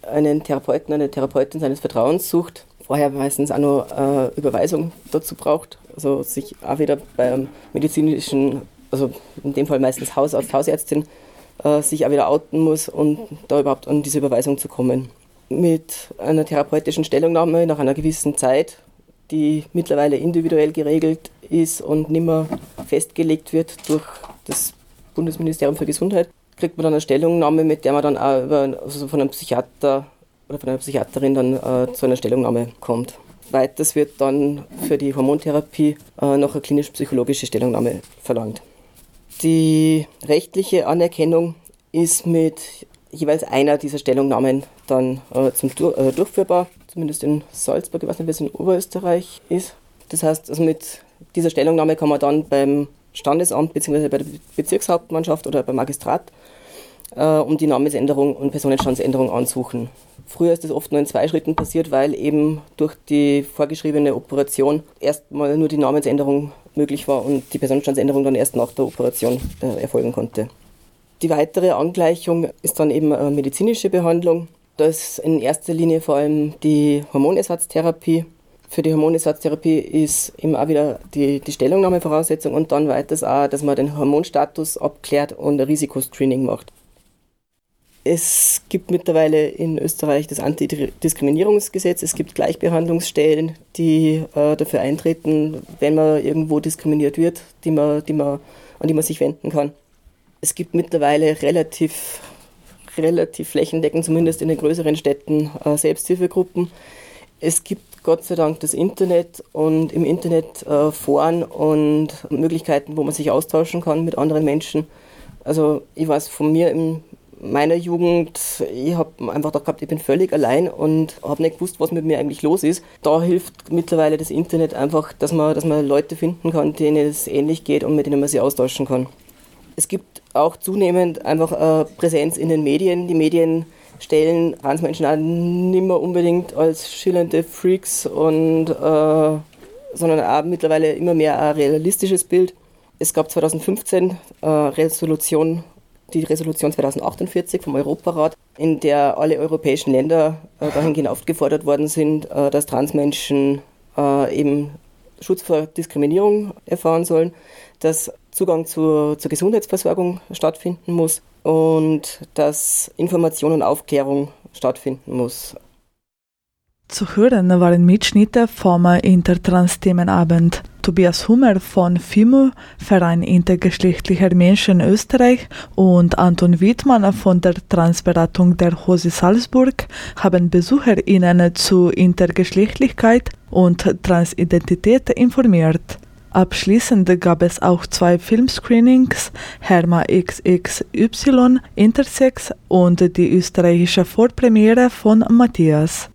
einen Therapeuten, eine Therapeutin seines Vertrauens sucht. Vorher meistens auch noch äh, Überweisung dazu braucht, also sich auch wieder beim medizinischen, also in dem Fall meistens Hausarzt, Hausärztin, äh, sich auch wieder outen muss und da überhaupt an diese Überweisung zu kommen. Mit einer therapeutischen Stellungnahme nach einer gewissen Zeit, die mittlerweile individuell geregelt ist und nicht mehr festgelegt wird durch das Bundesministerium für Gesundheit, kriegt man dann eine Stellungnahme, mit der man dann auch über, also von einem Psychiater oder von einer Psychiaterin dann äh, zu einer Stellungnahme kommt. Weiters wird dann für die Hormontherapie äh, noch eine klinisch-psychologische Stellungnahme verlangt. Die rechtliche Anerkennung ist mit jeweils einer dieser Stellungnahmen dann äh, zum äh, durchführbar, zumindest in Salzburg, ich weiß nicht, wie es in Oberösterreich ist. Das heißt, also mit dieser Stellungnahme kann man dann beim Standesamt bzw. bei der Bezirkshauptmannschaft oder beim Magistrat äh, um die Namensänderung und Personenstandsänderung ansuchen. Früher ist das oft nur in zwei Schritten passiert, weil eben durch die vorgeschriebene Operation erstmal nur die Namensänderung möglich war und die Personenstandsänderung dann erst nach der Operation äh, erfolgen konnte. Die weitere Angleichung ist dann eben eine medizinische Behandlung. Da ist in erster Linie vor allem die Hormonersatztherapie. Für die Hormonersatztherapie ist eben auch wieder die, die Stellungnahme und dann weiters auch, dass man den Hormonstatus abklärt und ein Risikoscreening macht. Es gibt mittlerweile in Österreich das Antidiskriminierungsgesetz. Es gibt Gleichbehandlungsstellen, die äh, dafür eintreten, wenn man irgendwo diskriminiert wird, die man, die man, an die man sich wenden kann. Es gibt mittlerweile relativ, relativ flächendeckend, zumindest in den größeren Städten, äh, Selbsthilfegruppen. Es gibt Gott sei Dank das Internet und im Internet äh, Foren und Möglichkeiten, wo man sich austauschen kann mit anderen Menschen. Also ich weiß von mir in meiner Jugend, ich habe einfach gehabt, ich bin völlig allein und habe nicht gewusst, was mit mir eigentlich los ist. Da hilft mittlerweile das Internet einfach, dass man, dass man Leute finden kann, denen es ähnlich geht und mit denen man sich austauschen kann. Es gibt auch zunehmend einfach äh, Präsenz in den Medien. Die Medien stellen Transmenschen auch nicht mehr unbedingt als schillernde Freaks und äh, sondern auch mittlerweile immer mehr ein realistisches Bild. Es gab 2015 äh, Resolution, die Resolution 2048 vom Europarat, in der alle europäischen Länder äh, dahingehend aufgefordert worden sind, äh, dass Transmenschen äh, eben Schutz vor Diskriminierung erfahren sollen, dass Zugang zur, zur Gesundheitsversorgung stattfinden muss und dass Information und Aufklärung stattfinden muss. Zu hören waren Mitschnitte vom Intertrans-Themenabend. Tobias Hummer von FIMU, Verein intergeschlechtlicher Menschen Österreich, und Anton Wittmann von der Transberatung der Hose Salzburg haben BesucherInnen zu Intergeschlechtlichkeit und Transidentität informiert. Abschließend gab es auch zwei Filmscreenings, Herma XXY Intersex und die österreichische Vorpremiere von Matthias.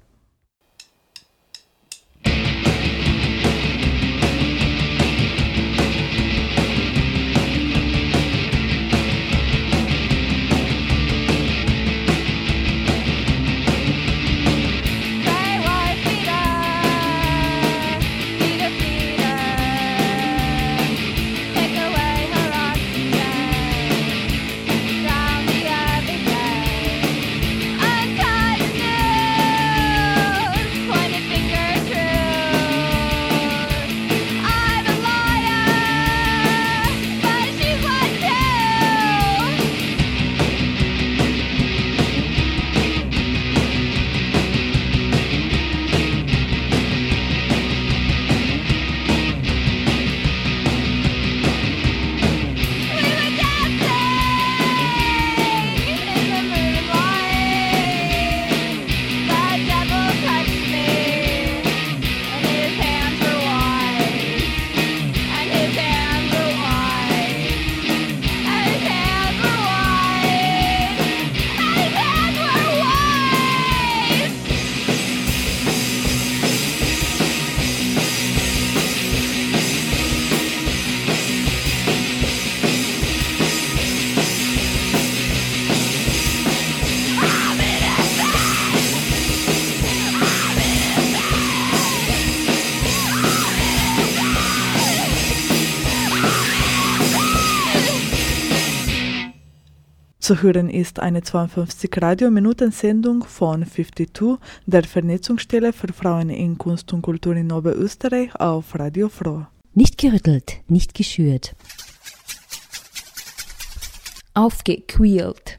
Zu hören ist eine 52 Radiominuten-Sendung von 52, der Vernetzungsstelle für Frauen in Kunst und Kultur in Oberösterreich auf Radio Froh. Nicht gerüttelt, nicht geschürt. Aufgequält.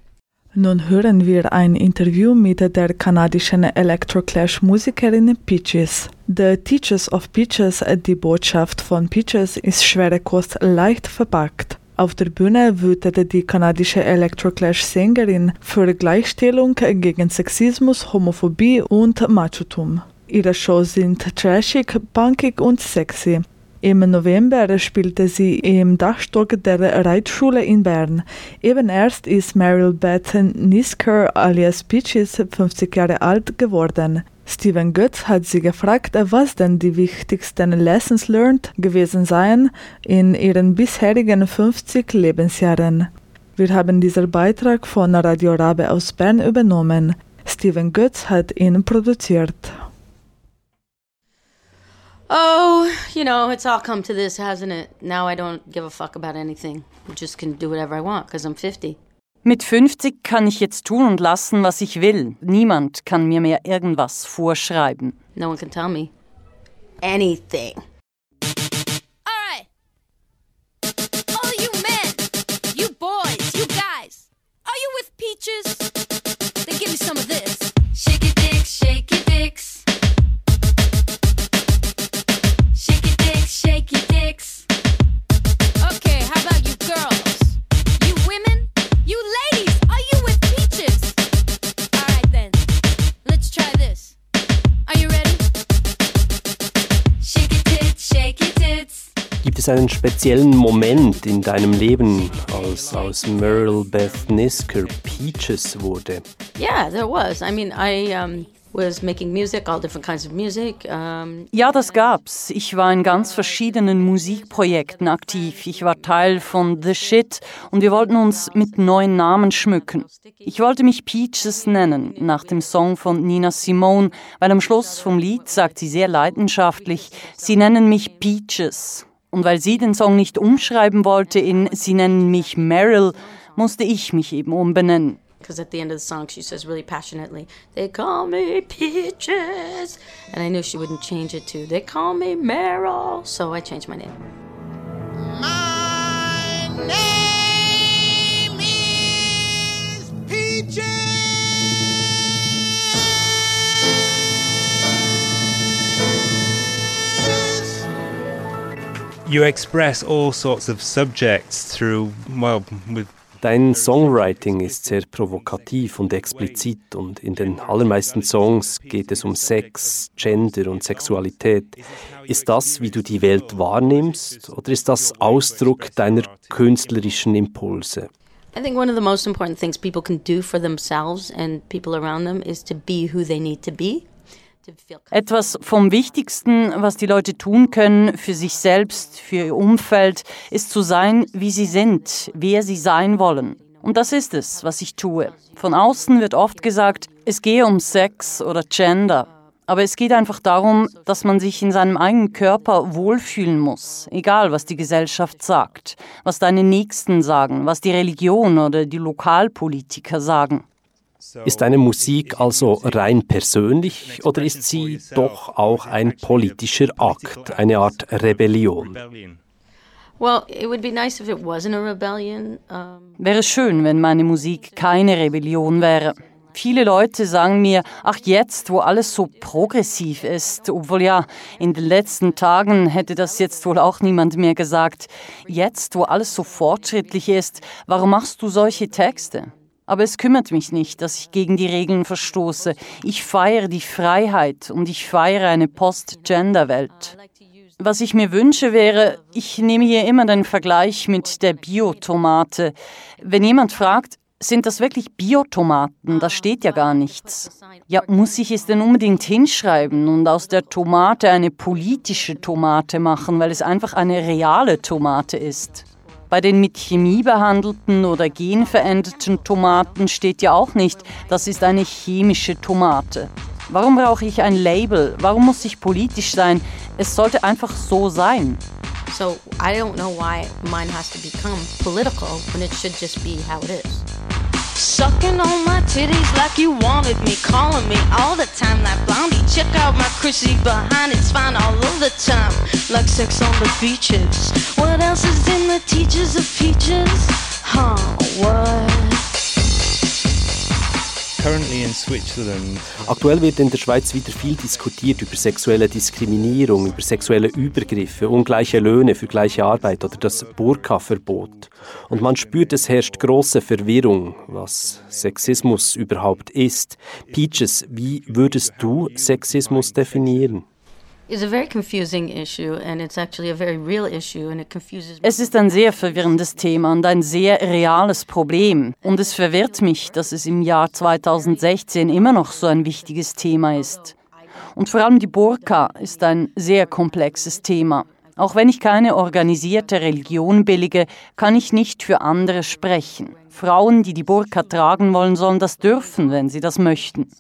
Nun hören wir ein Interview mit der kanadischen Electroclash-Musikerin Peaches. The Teachers of Peaches, die Botschaft von Peaches, ist schwere Kost leicht verpackt. Auf der Bühne wütete die kanadische Electroclash-Sängerin für Gleichstellung gegen Sexismus, Homophobie und Machotum. Ihre Shows sind trashig, punkig und sexy. Im November spielte sie im Dachstock der Reitschule in Bern. Eben erst ist Meryl Beth Nisker alias Peaches 50 Jahre alt geworden. Steven Götz hat sie gefragt, was denn die wichtigsten Lessons learned gewesen seien in ihren bisherigen 50 Lebensjahren. Wir haben diesen Beitrag von Radio Rabe aus Bern übernommen. Steven Götz hat ihn produziert. Oh, you know, it's all come to this, hasn't it? Now I don't give a fuck about anything. I just can do whatever I want because I'm 50. Mit 50 kann ich jetzt tun und lassen, was ich will. Niemand kann mir mehr irgendwas vorschreiben. No one can tell me anything. Speziellen Moment in deinem Leben, als aus Meryl Beth Nisker Peaches wurde? Yeah, there was. I mean, I um, was making music, all different kinds of music. Um, Ja, das gab's. Ich war in ganz verschiedenen Musikprojekten aktiv. Ich war Teil von The Shit und wir wollten uns mit neuen Namen schmücken. Ich wollte mich Peaches nennen, nach dem Song von Nina Simone, weil am Schluss vom Lied sagt sie sehr leidenschaftlich, sie nennen mich Peaches. Und weil sie den Song nicht umschreiben wollte in Sie nennen mich Meryl, musste ich mich eben umbenennen. Because at the end of the song, she says really passionately, They call me Peaches. And I knew she wouldn't change it to, They call me Meryl. So I changed my name. You express all sorts of subjects through, well, with Dein Songwriting ist sehr provokativ und explizit und in den allermeisten Songs geht es um Sex, Gender und Sexualität. Ist das, wie du die Welt wahrnimmst oder ist das Ausdruck deiner künstlerischen Impulse? I think one of the most important things people can do for themselves and people around them is to be who they need to be. Etwas vom Wichtigsten, was die Leute tun können für sich selbst, für ihr Umfeld, ist zu sein, wie sie sind, wer sie sein wollen. Und das ist es, was ich tue. Von außen wird oft gesagt, es gehe um Sex oder Gender. Aber es geht einfach darum, dass man sich in seinem eigenen Körper wohlfühlen muss, egal was die Gesellschaft sagt, was deine Nächsten sagen, was die Religion oder die Lokalpolitiker sagen. Ist deine Musik also rein persönlich oder ist sie doch auch ein politischer Akt, eine Art Rebellion? Well, it would be nice if it wasn't a rebellion. Wäre schön, wenn meine Musik keine Rebellion wäre. Viele Leute sagen mir, ach jetzt, wo alles so progressiv ist, obwohl ja, in den letzten Tagen hätte das jetzt wohl auch niemand mehr gesagt, jetzt, wo alles so fortschrittlich ist, warum machst du solche Texte? Aber es kümmert mich nicht, dass ich gegen die Regeln verstoße. Ich feiere die Freiheit und ich feiere eine Post-Gender-Welt. Was ich mir wünsche wäre, ich nehme hier immer den Vergleich mit der Biotomate. Wenn jemand fragt, sind das wirklich Biotomaten? Da steht ja gar nichts. Ja, muss ich es denn unbedingt hinschreiben und aus der Tomate eine politische Tomate machen, weil es einfach eine reale Tomate ist? Bei den mit Chemie behandelten oder genveränderten Tomaten steht ja auch nicht, das ist eine chemische Tomate. Warum brauche ich ein Label? Warum muss ich politisch sein? Es sollte einfach so sein. so I don't know why mine has to become political when it should just be how it is. Sucking on my titties like you wanted me, calling me all the time like blondie. Check out my Chrissy behind, it's fine all of the time, like sex on the beaches. What else teachers of peaches? Huh, what? Currently in Switzerland, Aktuell wird in der Schweiz wieder viel diskutiert über sexuelle Diskriminierung, über sexuelle Übergriffe, ungleiche Löhne für gleiche Arbeit oder das Burka-Verbot. Und man spürt, es herrscht große Verwirrung, was Sexismus überhaupt ist. Peaches, wie würdest du Sexismus definieren? Es ist ein sehr verwirrendes Thema und ein sehr reales Problem. Und es verwirrt mich, dass es im Jahr 2016 immer noch so ein wichtiges Thema ist. Und vor allem die Burka ist ein sehr komplexes Thema. Auch wenn ich keine organisierte Religion billige, kann ich nicht für andere sprechen. Frauen, die die Burka tragen wollen, sollen das dürfen, wenn sie das möchten.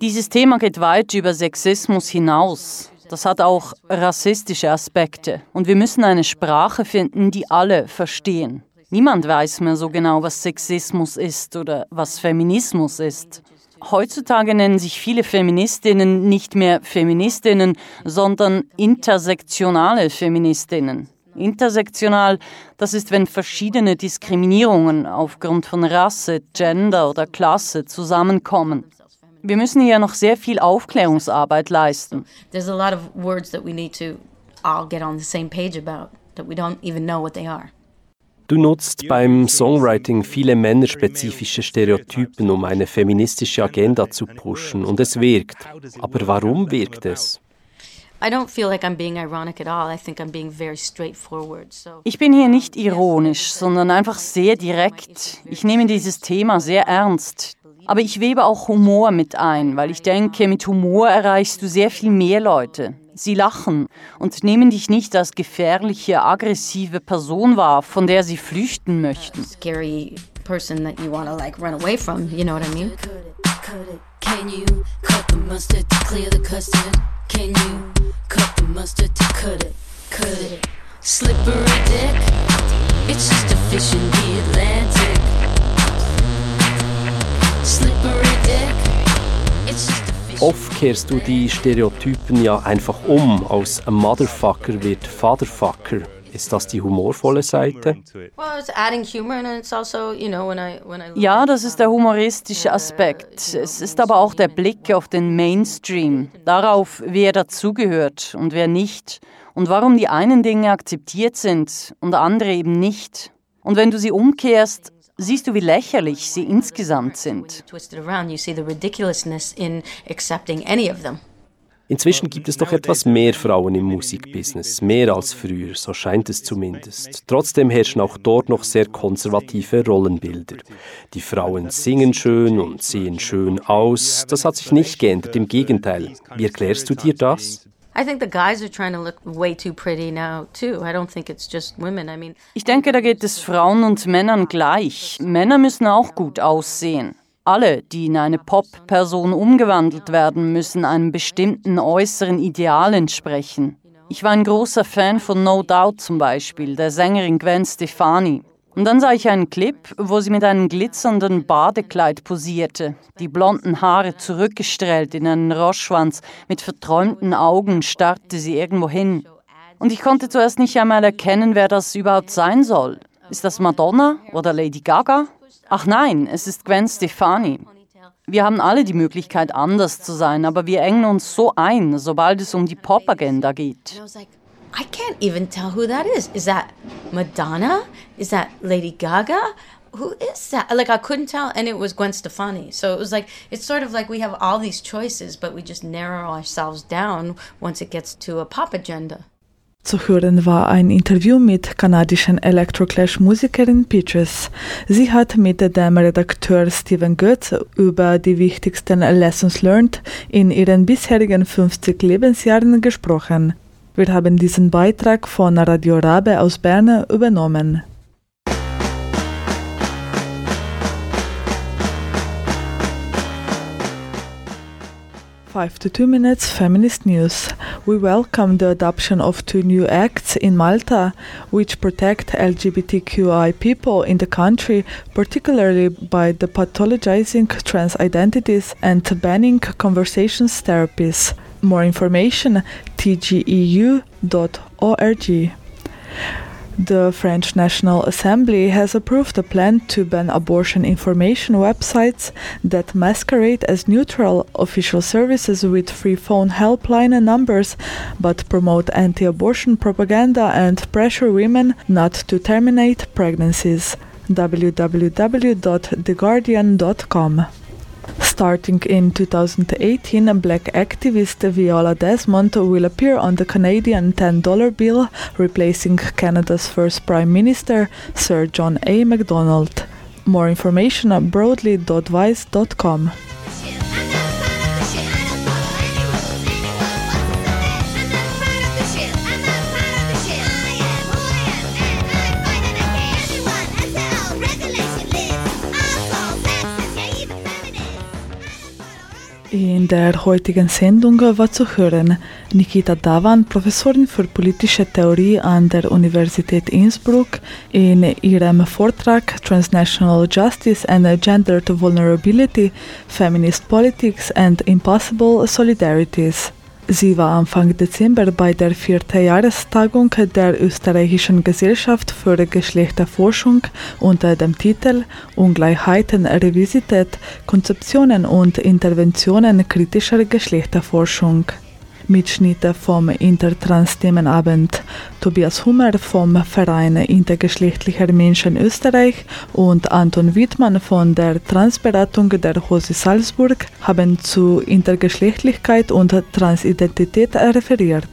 Dieses Thema geht weit über Sexismus hinaus. Das hat auch rassistische Aspekte. Und wir müssen eine Sprache finden, die alle verstehen. Niemand weiß mehr so genau, was Sexismus ist oder was Feminismus ist. Heutzutage nennen sich viele Feministinnen nicht mehr Feministinnen, sondern intersektionale Feministinnen. Intersektional, das ist, wenn verschiedene Diskriminierungen aufgrund von Rasse, Gender oder Klasse zusammenkommen. Wir müssen hier noch sehr viel Aufklärungsarbeit leisten. there's a lot of words that we need to all get on the same page about that we don't even know what they are. Du nutzt beim Songwriting viele männerspezifische Stereotypen, um eine feministische Agenda zu pushen. Und es wirkt. Aber warum wirkt es? I don't feel like I'm being ironic at all. I think I'm being very straightforward. So Ich bin hier nicht ironisch, sondern einfach sehr direkt. Ich nehme dieses Thema sehr ernst. Aber ich webe auch Humor mit ein, weil ich denke, mit Humor erreichst du sehr viel mehr Leute. Sie lachen und nehmen dich nicht als gefährliche, aggressive Person wahr, von der sie flüchten möchten. scary person that you want to like run away from. You know what I mean? Can you cut the mustard to clear the custard? Can you cut the mustard to cut it? Cut it. Slippery dick. It's just a fish in the Atlantic. Oft kehrst du die Stereotypen ja einfach um. Aus a Motherfucker wird Fatherfucker. Ist das die humorvolle Seite? Well, it's adding humor, and it's also, you know, when I when I Ja, das ist der humoristische Aspekt. Es ist aber auch der Blick auf den Mainstream, darauf, wer dazugehört und wer nicht und warum die einen Dinge akzeptiert sind und andere eben nicht. Und wenn du sie umkehrst, siehst du, wie lächerlich sie insgesamt sind. Inzwischen gibt es doch etwas mehr Frauen im Musikbusiness, mehr als früher, so scheint es zumindest. Trotzdem herrschen auch dort noch sehr konservative Rollenbilder. Die Frauen singen schön und sehen schön aus, das hat sich nicht geändert, im Gegenteil. Wie erklärst du dir das? I think the guys are trying to look way too pretty now too. I don't think it's just women. I mean, Ich denke, da geht es Frauen und Männern gleich. Männer müssen auch gut aussehen. Alle, die in eine Pop-Person umgewandelt werden, müssen einem bestimmten äußeren Ideal entsprechen. Ich war ein großer Fan von No Doubt zum Beispiel, der Sängerin Gwen Stefani. Und dann sah ich einen Clip, wo sie mit einem glitzernden Badekleid posierte, die blonden Haare zurückgestrellt in einen Roschwanz, mit verträumten Augen starrte sie irgendwo hin. Und ich konnte zuerst nicht einmal erkennen, wer das überhaupt sein soll. Ist das Madonna oder Lady Gaga? Ach nein, es ist Gwen Stefani. Wir haben alle die Möglichkeit, anders zu sein, aber wir engen uns so ein, sobald es um die Pop-Agenda geht. I can't even tell who that is. Is that Madonna? Is that Lady Gaga? Who is that? Like I couldn't tell, and it was Gwen Stefani. So it was like it's sort of like we have all these choices, but we just narrow ourselves down once it gets to a pop agenda. Zu hören war ein Interview mit kanadischen Electroclash-Musikerin Peaches. Sie hat mit dem Redakteur Steven Goetz über die wichtigsten Lessons learned in ihren bisherigen 50 Lebensjahren gesprochen. Wir haben diesen Beitrag von Radio Rabe aus Bern übernommen. 5 to 2 minutes feminist news. We welcome the adoption of two new acts in Malta which protect LGBTQI people in the country, particularly by the pathologizing trans identities and banning conversations therapies. More information tgeu.org. The French National Assembly has approved a plan to ban abortion information websites that masquerade as neutral official services with free phone helpline numbers but promote anti abortion propaganda and pressure women not to terminate pregnancies. www.theguardian.com Starting in 2018, black activist Viola Desmond will appear on the Canadian $10 bill, replacing Canada's first Prime Minister, Sir John A. Macdonald. More information at broadly.vice.com. In der heutigen Sendung war zu hören Nikita Davan, Professorin für politische Theorie an der Universität Innsbruck, in ihrem Vortrag Transnational Justice and Gendered Vulnerability, Feminist Politics and Impossible Solidarities. Sie war Anfang Dezember bei der vierten Jahrestagung der Österreichischen Gesellschaft für Geschlechterforschung unter dem Titel Ungleichheiten revisitiert, Konzeptionen und Interventionen kritischer Geschlechterforschung. Mitschnitte vom Intertrans-Themenabend. Tobias Hummer vom Verein Intergeschlechtlicher Menschen Österreich und Anton Wittmann von der Transberatung der Hose Salzburg haben zu Intergeschlechtlichkeit und Transidentität referiert.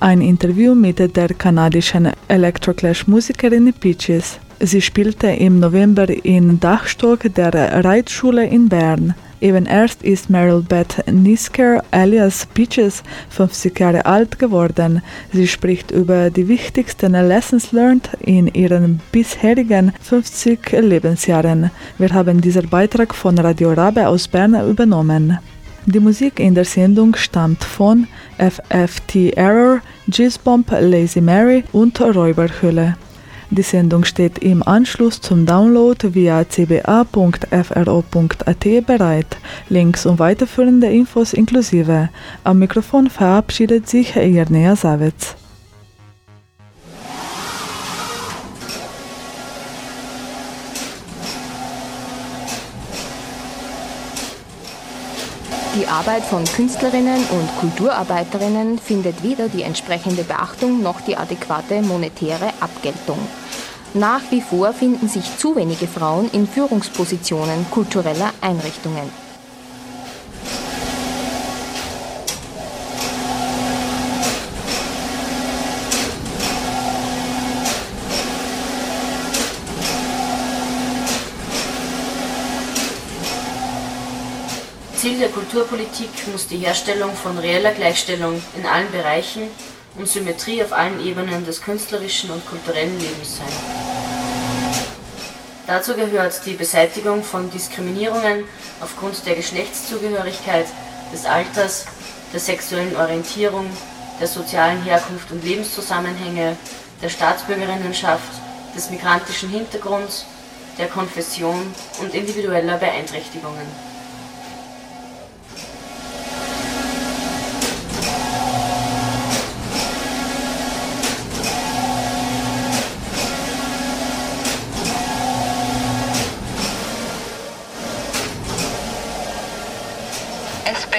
Ein Interview mit der kanadischen Electroclash-Musikerin Peaches. Sie spielte im November in Dachstock der Reitschule in Bern. Eben erst ist Meryl Beth Nisker alias Peaches 50 Jahre alt geworden. Sie spricht über die wichtigsten Lessons learned in ihren bisherigen 50 Lebensjahren. Wir haben diesen Beitrag von Radio Rabe aus Bern übernommen. Die Musik in der Sendung stammt von FFT Error, Jizzbomb, Lazy Mary und Räuberhülle. Die Sendung steht im Anschluss zum Download via cba.fro.at bereit. Links und weiterführende Infos inklusive. Am Mikrofon verabschiedet sich Irnea Savitz. Die Arbeit von Künstlerinnen und Kulturarbeiterinnen findet weder die entsprechende Beachtung noch die adäquate monetäre Abgeltung. Nach wie vor finden sich zu wenige Frauen in Führungspositionen kultureller Einrichtungen. Ziel der Kulturpolitik muss die Herstellung von reeller Gleichstellung in allen Bereichen und Symmetrie auf allen Ebenen des künstlerischen und kulturellen Lebens sein. Dazu gehört die Beseitigung von Diskriminierungen aufgrund der Geschlechtszugehörigkeit, des Alters, der sexuellen Orientierung, der sozialen Herkunft und Lebenszusammenhänge, der Staatsbürgerinnenschaft, des migrantischen Hintergrunds, der Konfession und individueller Beeinträchtigungen.